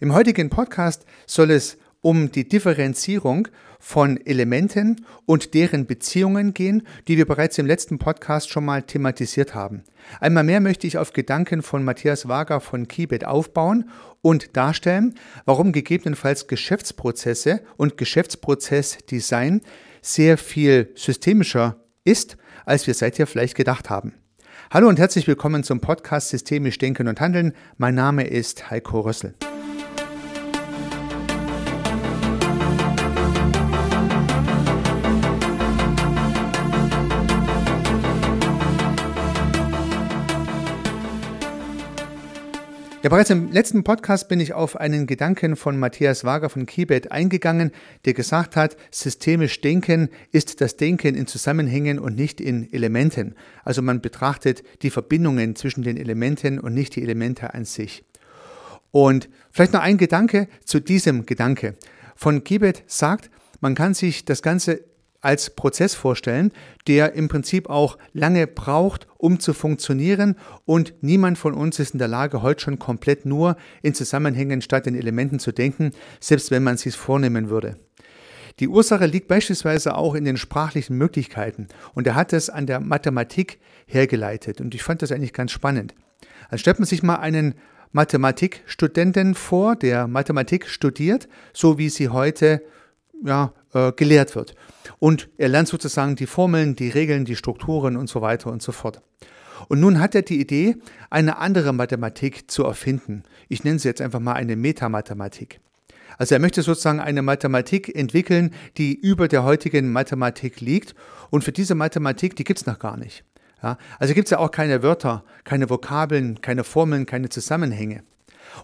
Im heutigen Podcast soll es um die Differenzierung von Elementen und deren Beziehungen gehen, die wir bereits im letzten Podcast schon mal thematisiert haben. Einmal mehr möchte ich auf Gedanken von Matthias Wager von Kibet aufbauen und darstellen, warum gegebenenfalls Geschäftsprozesse und Geschäftsprozessdesign sehr viel systemischer ist, als wir seither vielleicht gedacht haben. Hallo und herzlich willkommen zum Podcast Systemisch Denken und Handeln. Mein Name ist Heiko Rössel. Bereits im letzten Podcast bin ich auf einen Gedanken von Matthias Wager von Kibet eingegangen, der gesagt hat, systemisch Denken ist das Denken in Zusammenhängen und nicht in Elementen. Also man betrachtet die Verbindungen zwischen den Elementen und nicht die Elemente an sich. Und vielleicht noch ein Gedanke zu diesem Gedanke. Von Kibet sagt, man kann sich das Ganze als Prozess vorstellen, der im Prinzip auch lange braucht, um zu funktionieren und niemand von uns ist in der Lage, heute schon komplett nur in Zusammenhängen statt in Elementen zu denken, selbst wenn man es sich vornehmen würde. Die Ursache liegt beispielsweise auch in den sprachlichen Möglichkeiten und er hat es an der Mathematik hergeleitet und ich fand das eigentlich ganz spannend. Also stellt man sich mal einen Mathematikstudenten vor, der Mathematik studiert, so wie sie heute ja, äh, gelehrt wird. Und er lernt sozusagen die Formeln, die Regeln, die Strukturen und so weiter und so fort. Und nun hat er die Idee, eine andere Mathematik zu erfinden. Ich nenne sie jetzt einfach mal eine Metamathematik. Also er möchte sozusagen eine Mathematik entwickeln, die über der heutigen Mathematik liegt. Und für diese Mathematik, die gibt es noch gar nicht. Ja, also gibt es ja auch keine Wörter, keine Vokabeln, keine Formeln, keine Zusammenhänge.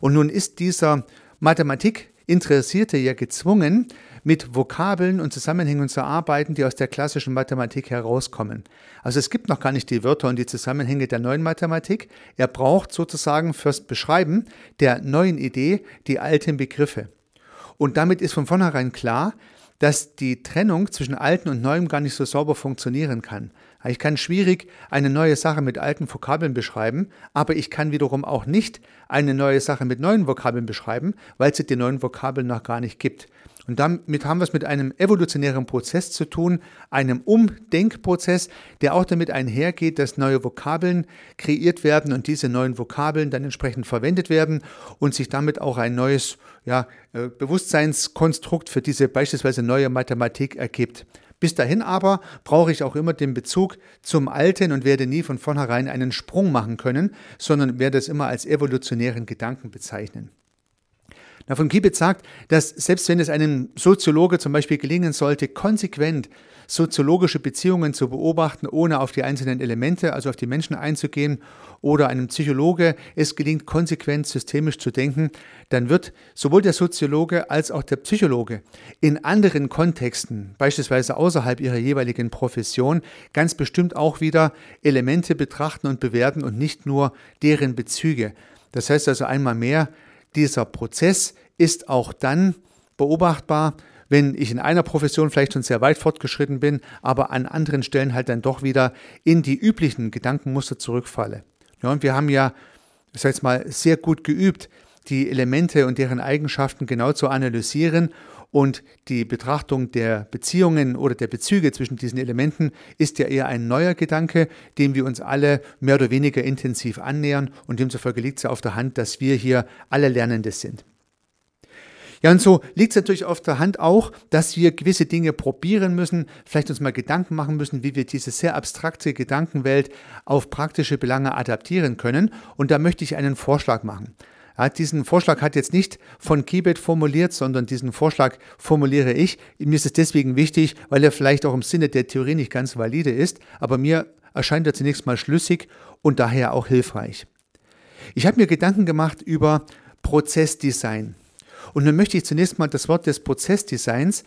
Und nun ist dieser Mathematik Interessierte ja gezwungen, mit Vokabeln und Zusammenhängen zu arbeiten, die aus der klassischen Mathematik herauskommen. Also es gibt noch gar nicht die Wörter und die Zusammenhänge der neuen Mathematik. Er braucht sozusagen fürs Beschreiben der neuen Idee die alten Begriffe. Und damit ist von vornherein klar, dass die Trennung zwischen alten und neuem gar nicht so sauber funktionieren kann. Ich kann schwierig eine neue Sache mit alten Vokabeln beschreiben, aber ich kann wiederum auch nicht eine neue Sache mit neuen Vokabeln beschreiben, weil es die neuen Vokabeln noch gar nicht gibt. Und damit haben wir es mit einem evolutionären Prozess zu tun, einem Umdenkprozess, der auch damit einhergeht, dass neue Vokabeln kreiert werden und diese neuen Vokabeln dann entsprechend verwendet werden und sich damit auch ein neues ja, äh, Bewusstseinskonstrukt für diese beispielsweise neue Mathematik ergibt. Bis dahin aber brauche ich auch immer den Bezug zum Alten und werde nie von vornherein einen Sprung machen können, sondern werde es immer als evolutionären Gedanken bezeichnen. Na, von Kibitz sagt, dass selbst wenn es einem Soziologe zum Beispiel gelingen sollte, konsequent soziologische Beziehungen zu beobachten, ohne auf die einzelnen Elemente, also auf die Menschen einzugehen, oder einem Psychologe es gelingt, konsequent systemisch zu denken, dann wird sowohl der Soziologe als auch der Psychologe in anderen Kontexten, beispielsweise außerhalb ihrer jeweiligen Profession, ganz bestimmt auch wieder Elemente betrachten und bewerten und nicht nur deren Bezüge. Das heißt also einmal mehr, dieser Prozess ist auch dann beobachtbar, wenn ich in einer Profession vielleicht schon sehr weit fortgeschritten bin, aber an anderen Stellen halt dann doch wieder in die üblichen Gedankenmuster zurückfalle. Ja, und wir haben ja, ich sage jetzt mal, sehr gut geübt, die Elemente und deren Eigenschaften genau zu analysieren und die Betrachtung der Beziehungen oder der Bezüge zwischen diesen Elementen ist ja eher ein neuer Gedanke, dem wir uns alle mehr oder weniger intensiv annähern und demzufolge liegt es ja auf der Hand, dass wir hier alle Lernende sind. Ja, und so liegt es natürlich auf der Hand auch, dass wir gewisse Dinge probieren müssen, vielleicht uns mal Gedanken machen müssen, wie wir diese sehr abstrakte Gedankenwelt auf praktische Belange adaptieren können. Und da möchte ich einen Vorschlag machen. Ja, diesen Vorschlag hat jetzt nicht von Kibet formuliert, sondern diesen Vorschlag formuliere ich. Mir ist es deswegen wichtig, weil er vielleicht auch im Sinne der Theorie nicht ganz valide ist, aber mir erscheint er zunächst mal schlüssig und daher auch hilfreich. Ich habe mir Gedanken gemacht über Prozessdesign. Und nun möchte ich zunächst mal das Wort des Prozessdesigns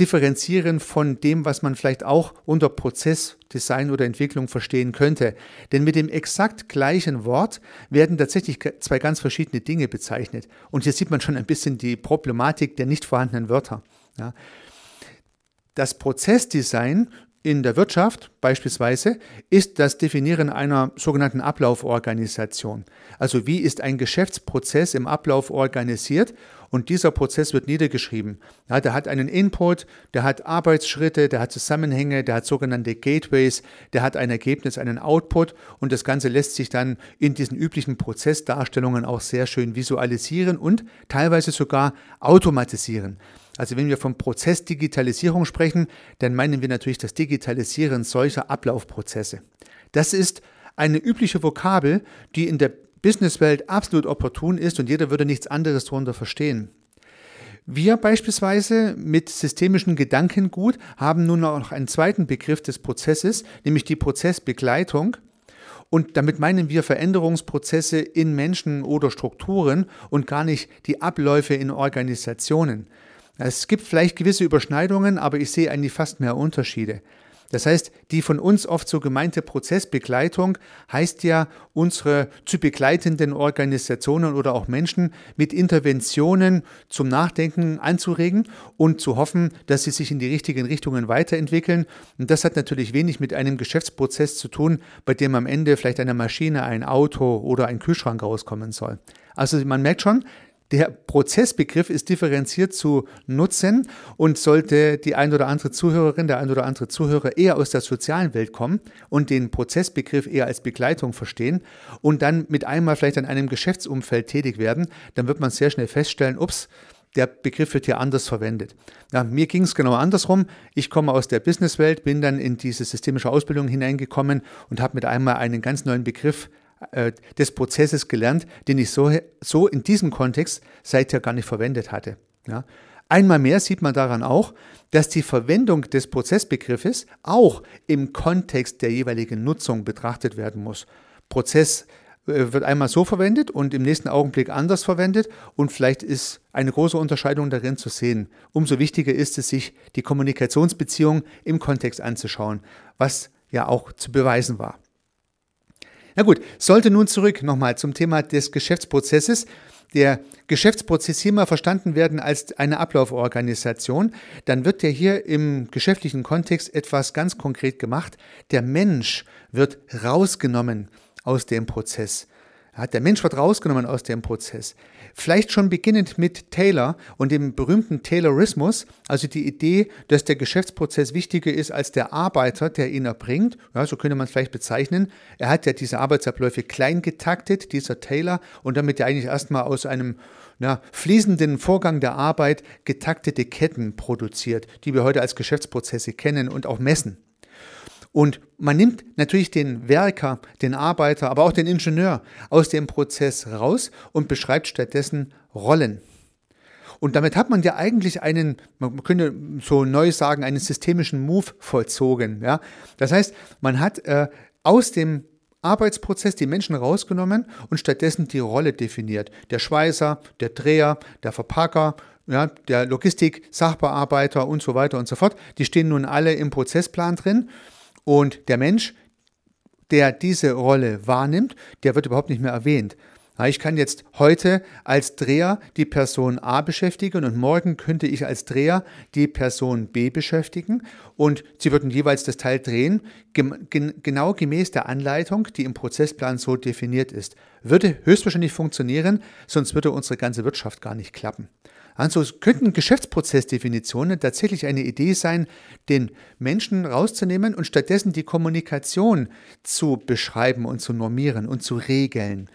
differenzieren von dem, was man vielleicht auch unter Prozessdesign oder Entwicklung verstehen könnte. Denn mit dem exakt gleichen Wort werden tatsächlich zwei ganz verschiedene Dinge bezeichnet. Und hier sieht man schon ein bisschen die Problematik der nicht vorhandenen Wörter. Ja. Das Prozessdesign in der Wirtschaft beispielsweise ist das Definieren einer sogenannten Ablauforganisation. Also wie ist ein Geschäftsprozess im Ablauf organisiert und dieser Prozess wird niedergeschrieben. Ja, der hat einen Input, der hat Arbeitsschritte, der hat Zusammenhänge, der hat sogenannte Gateways, der hat ein Ergebnis, einen Output und das Ganze lässt sich dann in diesen üblichen Prozessdarstellungen auch sehr schön visualisieren und teilweise sogar automatisieren. Also wenn wir von Prozessdigitalisierung sprechen, dann meinen wir natürlich das Digitalisieren solcher Ablaufprozesse. Das ist eine übliche Vokabel, die in der Businesswelt absolut opportun ist und jeder würde nichts anderes darunter verstehen. Wir beispielsweise mit systemischen Gedankengut haben nun noch einen zweiten Begriff des Prozesses, nämlich die Prozessbegleitung. Und damit meinen wir Veränderungsprozesse in Menschen oder Strukturen und gar nicht die Abläufe in Organisationen. Es gibt vielleicht gewisse Überschneidungen, aber ich sehe eigentlich fast mehr Unterschiede. Das heißt, die von uns oft so gemeinte Prozessbegleitung heißt ja, unsere zu begleitenden Organisationen oder auch Menschen mit Interventionen zum Nachdenken anzuregen und zu hoffen, dass sie sich in die richtigen Richtungen weiterentwickeln. Und das hat natürlich wenig mit einem Geschäftsprozess zu tun, bei dem am Ende vielleicht eine Maschine, ein Auto oder ein Kühlschrank rauskommen soll. Also man merkt schon, der Prozessbegriff ist differenziert zu nutzen und sollte die ein oder andere Zuhörerin, der ein oder andere Zuhörer eher aus der sozialen Welt kommen und den Prozessbegriff eher als Begleitung verstehen und dann mit einmal vielleicht in einem Geschäftsumfeld tätig werden, dann wird man sehr schnell feststellen, ups, der Begriff wird hier anders verwendet. Ja, mir ging es genau andersrum. Ich komme aus der Businesswelt, bin dann in diese systemische Ausbildung hineingekommen und habe mit einmal einen ganz neuen Begriff äh, des Prozesses gelernt, den ich so, so in diesem Kontext seither gar nicht verwendet hatte. Ja. Einmal mehr sieht man daran auch, dass die Verwendung des Prozessbegriffes auch im Kontext der jeweiligen Nutzung betrachtet werden muss. Prozess äh, wird einmal so verwendet und im nächsten Augenblick anders verwendet und vielleicht ist eine große Unterscheidung darin zu sehen. Umso wichtiger ist es, sich die Kommunikationsbeziehung im Kontext anzuschauen, was ja auch zu beweisen war. Na gut, sollte nun zurück nochmal zum Thema des Geschäftsprozesses. Der Geschäftsprozess hier mal verstanden werden als eine Ablauforganisation, dann wird ja hier im geschäftlichen Kontext etwas ganz konkret gemacht. Der Mensch wird rausgenommen aus dem Prozess. Der Mensch wird rausgenommen aus dem Prozess. Vielleicht schon beginnend mit Taylor und dem berühmten Taylorismus, also die Idee, dass der Geschäftsprozess wichtiger ist als der Arbeiter, der ihn erbringt. Ja, so könnte man es vielleicht bezeichnen. Er hat ja diese Arbeitsabläufe klein getaktet, dieser Taylor, und damit ja eigentlich erstmal aus einem na, fließenden Vorgang der Arbeit getaktete Ketten produziert, die wir heute als Geschäftsprozesse kennen und auch messen. Und man nimmt natürlich den Werker, den Arbeiter, aber auch den Ingenieur aus dem Prozess raus und beschreibt stattdessen Rollen. Und damit hat man ja eigentlich einen, man könnte so neu sagen, einen systemischen Move vollzogen. Ja? Das heißt, man hat äh, aus dem Arbeitsprozess die Menschen rausgenommen und stattdessen die Rolle definiert. Der Schweißer, der Dreher, der Verpacker, ja, der Logistik, Sachbearbeiter und so weiter und so fort. Die stehen nun alle im Prozessplan drin. Und der Mensch, der diese Rolle wahrnimmt, der wird überhaupt nicht mehr erwähnt. Ich kann jetzt heute als Dreher die Person A beschäftigen und morgen könnte ich als Dreher die Person B beschäftigen und sie würden jeweils das Teil drehen, genau gemäß der Anleitung, die im Prozessplan so definiert ist. Würde höchstwahrscheinlich funktionieren, sonst würde unsere ganze Wirtschaft gar nicht klappen. Also könnten Geschäftsprozessdefinitionen tatsächlich eine Idee sein, den Menschen rauszunehmen und stattdessen die Kommunikation zu beschreiben und zu normieren und zu regeln.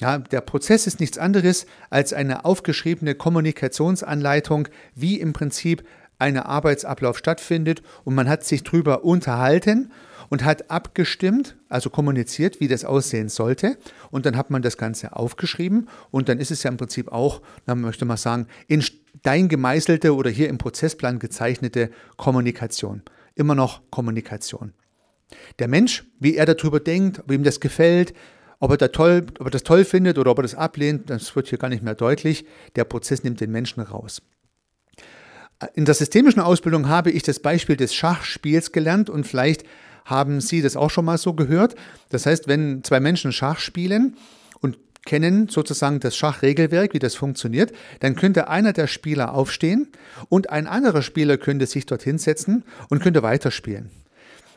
Ja, der Prozess ist nichts anderes als eine aufgeschriebene Kommunikationsanleitung, wie im Prinzip ein Arbeitsablauf stattfindet und man hat sich darüber unterhalten und hat abgestimmt, also kommuniziert, wie das aussehen sollte. Und dann hat man das Ganze aufgeschrieben und dann ist es ja im Prinzip auch, man möchte mal sagen, in Stein gemeißelte oder hier im Prozessplan gezeichnete Kommunikation. Immer noch Kommunikation. Der Mensch, wie er darüber denkt, ob ihm das gefällt, ob er, da toll, ob er das toll findet oder ob er das ablehnt, das wird hier gar nicht mehr deutlich. Der Prozess nimmt den Menschen raus. In der systemischen Ausbildung habe ich das Beispiel des Schachspiels gelernt und vielleicht haben Sie das auch schon mal so gehört? Das heißt, wenn zwei Menschen Schach spielen und kennen sozusagen das Schachregelwerk, wie das funktioniert, dann könnte einer der Spieler aufstehen und ein anderer Spieler könnte sich dorthin setzen und könnte weiterspielen.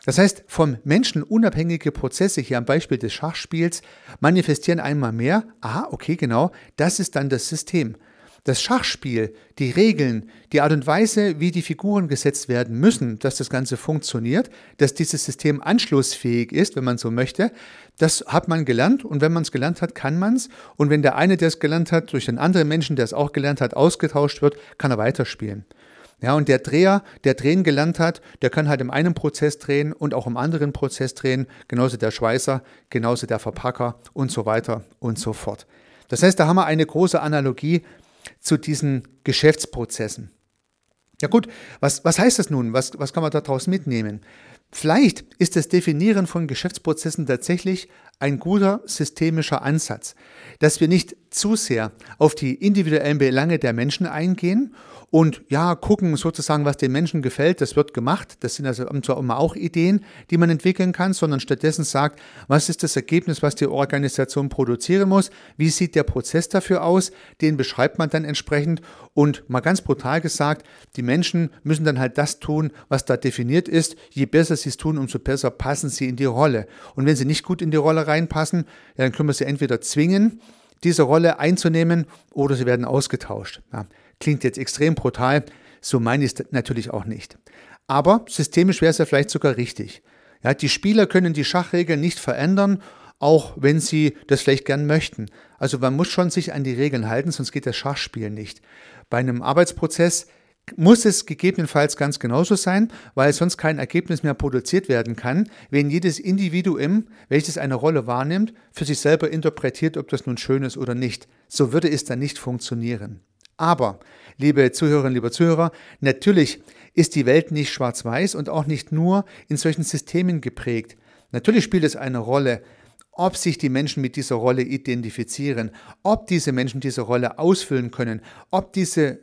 Das heißt, vom Menschen unabhängige Prozesse, hier am Beispiel des Schachspiels, manifestieren einmal mehr, aha, okay, genau, das ist dann das System. Das Schachspiel, die Regeln, die Art und Weise, wie die Figuren gesetzt werden müssen, dass das Ganze funktioniert, dass dieses System anschlussfähig ist, wenn man so möchte, das hat man gelernt und wenn man es gelernt hat, kann man es. Und wenn der eine, der es gelernt hat, durch den anderen Menschen, der es auch gelernt hat, ausgetauscht wird, kann er weiterspielen. Ja, und der Dreher, der drehen gelernt hat, der kann halt im einen Prozess drehen und auch im anderen Prozess drehen, genauso der Schweißer, genauso der Verpacker und so weiter und so fort. Das heißt, da haben wir eine große Analogie zu diesen Geschäftsprozessen. Ja gut, was, was heißt das nun? Was, was kann man daraus mitnehmen? Vielleicht ist das Definieren von Geschäftsprozessen tatsächlich ein guter systemischer Ansatz, dass wir nicht zu sehr auf die individuellen Belange der Menschen eingehen und ja, gucken sozusagen, was den Menschen gefällt, das wird gemacht. Das sind also zwar immer auch Ideen, die man entwickeln kann, sondern stattdessen sagt, was ist das Ergebnis, was die Organisation produzieren muss, wie sieht der Prozess dafür aus, den beschreibt man dann entsprechend und mal ganz brutal gesagt, die Menschen müssen dann halt das tun, was da definiert ist. Je besser sie es tun, umso besser passen sie in die Rolle. Und wenn sie nicht gut in die Rolle reinpassen, dann können wir sie entweder zwingen, diese Rolle einzunehmen oder sie werden ausgetauscht. Ja. Klingt jetzt extrem brutal, so meine ich es natürlich auch nicht. Aber systemisch wäre es ja vielleicht sogar richtig. Ja, die Spieler können die Schachregeln nicht verändern, auch wenn sie das vielleicht gern möchten. Also man muss schon sich an die Regeln halten, sonst geht das Schachspiel nicht. Bei einem Arbeitsprozess muss es gegebenenfalls ganz genauso sein, weil sonst kein Ergebnis mehr produziert werden kann, wenn jedes Individuum, welches eine Rolle wahrnimmt, für sich selber interpretiert, ob das nun schön ist oder nicht. So würde es dann nicht funktionieren. Aber, liebe Zuhörerinnen, liebe Zuhörer, natürlich ist die Welt nicht schwarz-weiß und auch nicht nur in solchen Systemen geprägt. Natürlich spielt es eine Rolle, ob sich die Menschen mit dieser Rolle identifizieren, ob diese Menschen diese Rolle ausfüllen können, ob diese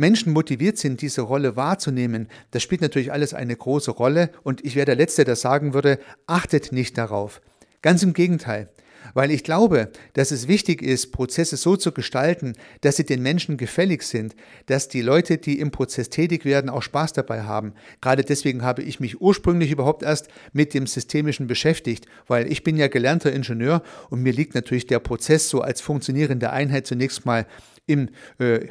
Menschen motiviert sind, diese Rolle wahrzunehmen, das spielt natürlich alles eine große Rolle und ich wäre der Letzte, der sagen würde, achtet nicht darauf. Ganz im Gegenteil weil ich glaube, dass es wichtig ist, Prozesse so zu gestalten, dass sie den Menschen gefällig sind, dass die Leute, die im Prozess tätig werden, auch Spaß dabei haben. Gerade deswegen habe ich mich ursprünglich überhaupt erst mit dem Systemischen beschäftigt, weil ich bin ja gelernter Ingenieur und mir liegt natürlich der Prozess so als funktionierende Einheit zunächst mal im, äh,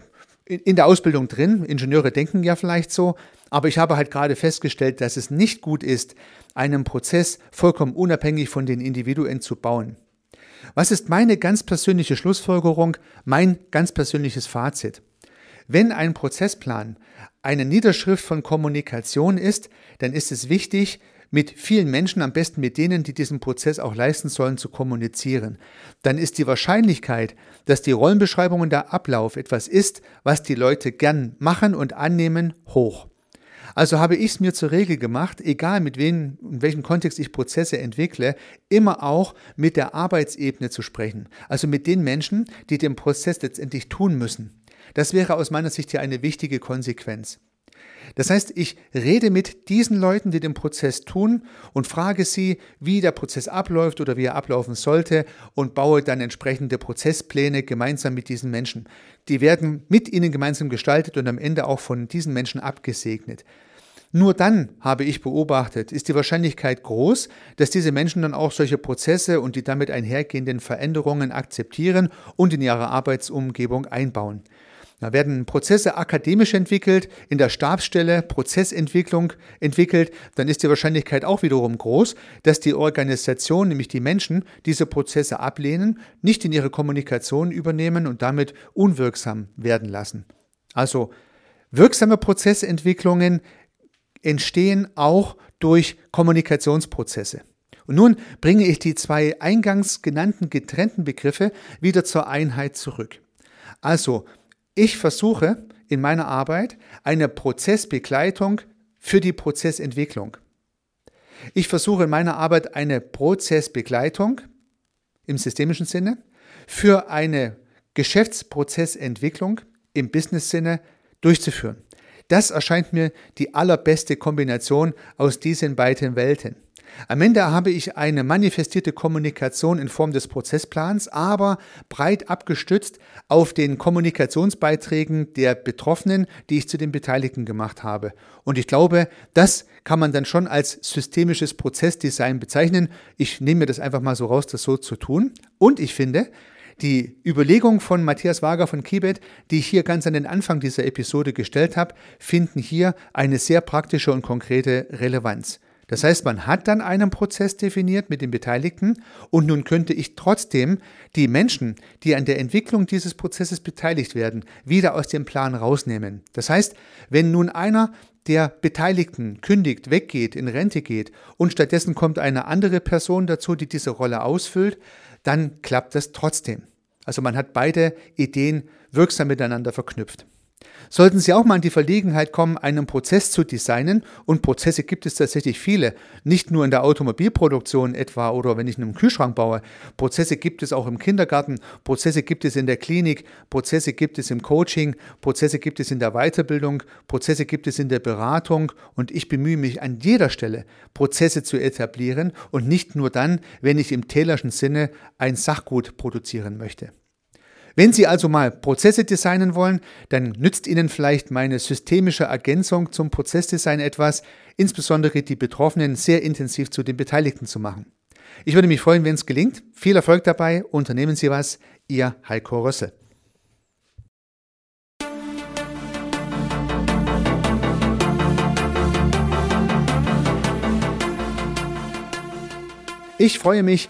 in der Ausbildung drin. Ingenieure denken ja vielleicht so, aber ich habe halt gerade festgestellt, dass es nicht gut ist, einen Prozess vollkommen unabhängig von den Individuen zu bauen. Was ist meine ganz persönliche Schlussfolgerung, mein ganz persönliches Fazit? Wenn ein Prozessplan eine Niederschrift von Kommunikation ist, dann ist es wichtig, mit vielen Menschen, am besten mit denen, die diesen Prozess auch leisten sollen, zu kommunizieren. Dann ist die Wahrscheinlichkeit, dass die Rollenbeschreibung und der Ablauf etwas ist, was die Leute gern machen und annehmen, hoch. Also habe ich es mir zur Regel gemacht, egal mit wem, in welchem Kontext ich Prozesse entwickle, immer auch mit der Arbeitsebene zu sprechen. Also mit den Menschen, die den Prozess letztendlich tun müssen. Das wäre aus meiner Sicht hier eine wichtige Konsequenz. Das heißt, ich rede mit diesen Leuten, die den Prozess tun und frage sie, wie der Prozess abläuft oder wie er ablaufen sollte und baue dann entsprechende Prozesspläne gemeinsam mit diesen Menschen. Die werden mit ihnen gemeinsam gestaltet und am Ende auch von diesen Menschen abgesegnet. Nur dann, habe ich beobachtet, ist die Wahrscheinlichkeit groß, dass diese Menschen dann auch solche Prozesse und die damit einhergehenden Veränderungen akzeptieren und in ihre Arbeitsumgebung einbauen. Da werden Prozesse akademisch entwickelt, in der Stabsstelle Prozessentwicklung entwickelt, dann ist die Wahrscheinlichkeit auch wiederum groß, dass die Organisation, nämlich die Menschen, diese Prozesse ablehnen, nicht in ihre Kommunikation übernehmen und damit unwirksam werden lassen. Also wirksame Prozessentwicklungen entstehen auch durch Kommunikationsprozesse. Und nun bringe ich die zwei eingangs genannten getrennten Begriffe wieder zur Einheit zurück. Also, ich versuche in meiner Arbeit eine Prozessbegleitung für die Prozessentwicklung. Ich versuche in meiner Arbeit eine Prozessbegleitung im systemischen Sinne für eine Geschäftsprozessentwicklung im Business-Sinne durchzuführen. Das erscheint mir die allerbeste Kombination aus diesen beiden Welten. Am Ende habe ich eine manifestierte Kommunikation in Form des Prozessplans, aber breit abgestützt auf den Kommunikationsbeiträgen der Betroffenen, die ich zu den Beteiligten gemacht habe. Und ich glaube, das kann man dann schon als systemisches Prozessdesign bezeichnen. Ich nehme mir das einfach mal so raus, das so zu tun. Und ich finde, die Überlegung von Matthias Wager von Kibet, die ich hier ganz an den Anfang dieser Episode gestellt habe, finden hier eine sehr praktische und konkrete Relevanz. Das heißt, man hat dann einen Prozess definiert mit den Beteiligten und nun könnte ich trotzdem die Menschen, die an der Entwicklung dieses Prozesses beteiligt werden, wieder aus dem Plan rausnehmen. Das heißt, wenn nun einer der Beteiligten kündigt, weggeht, in Rente geht und stattdessen kommt eine andere Person dazu, die diese Rolle ausfüllt, dann klappt das trotzdem. Also man hat beide Ideen wirksam miteinander verknüpft. Sollten Sie auch mal in die Verlegenheit kommen, einen Prozess zu designen, und Prozesse gibt es tatsächlich viele, nicht nur in der Automobilproduktion etwa oder wenn ich einen Kühlschrank baue, Prozesse gibt es auch im Kindergarten, Prozesse gibt es in der Klinik, Prozesse gibt es im Coaching, Prozesse gibt es in der Weiterbildung, Prozesse gibt es in der Beratung und ich bemühe mich an jeder Stelle, Prozesse zu etablieren und nicht nur dann, wenn ich im Taylorschen Sinne ein Sachgut produzieren möchte. Wenn Sie also mal Prozesse designen wollen, dann nützt Ihnen vielleicht meine systemische Ergänzung zum Prozessdesign etwas, insbesondere die Betroffenen sehr intensiv zu den Beteiligten zu machen. Ich würde mich freuen, wenn es gelingt. Viel Erfolg dabei, unternehmen Sie was. Ihr Heiko Rössel. Ich freue mich,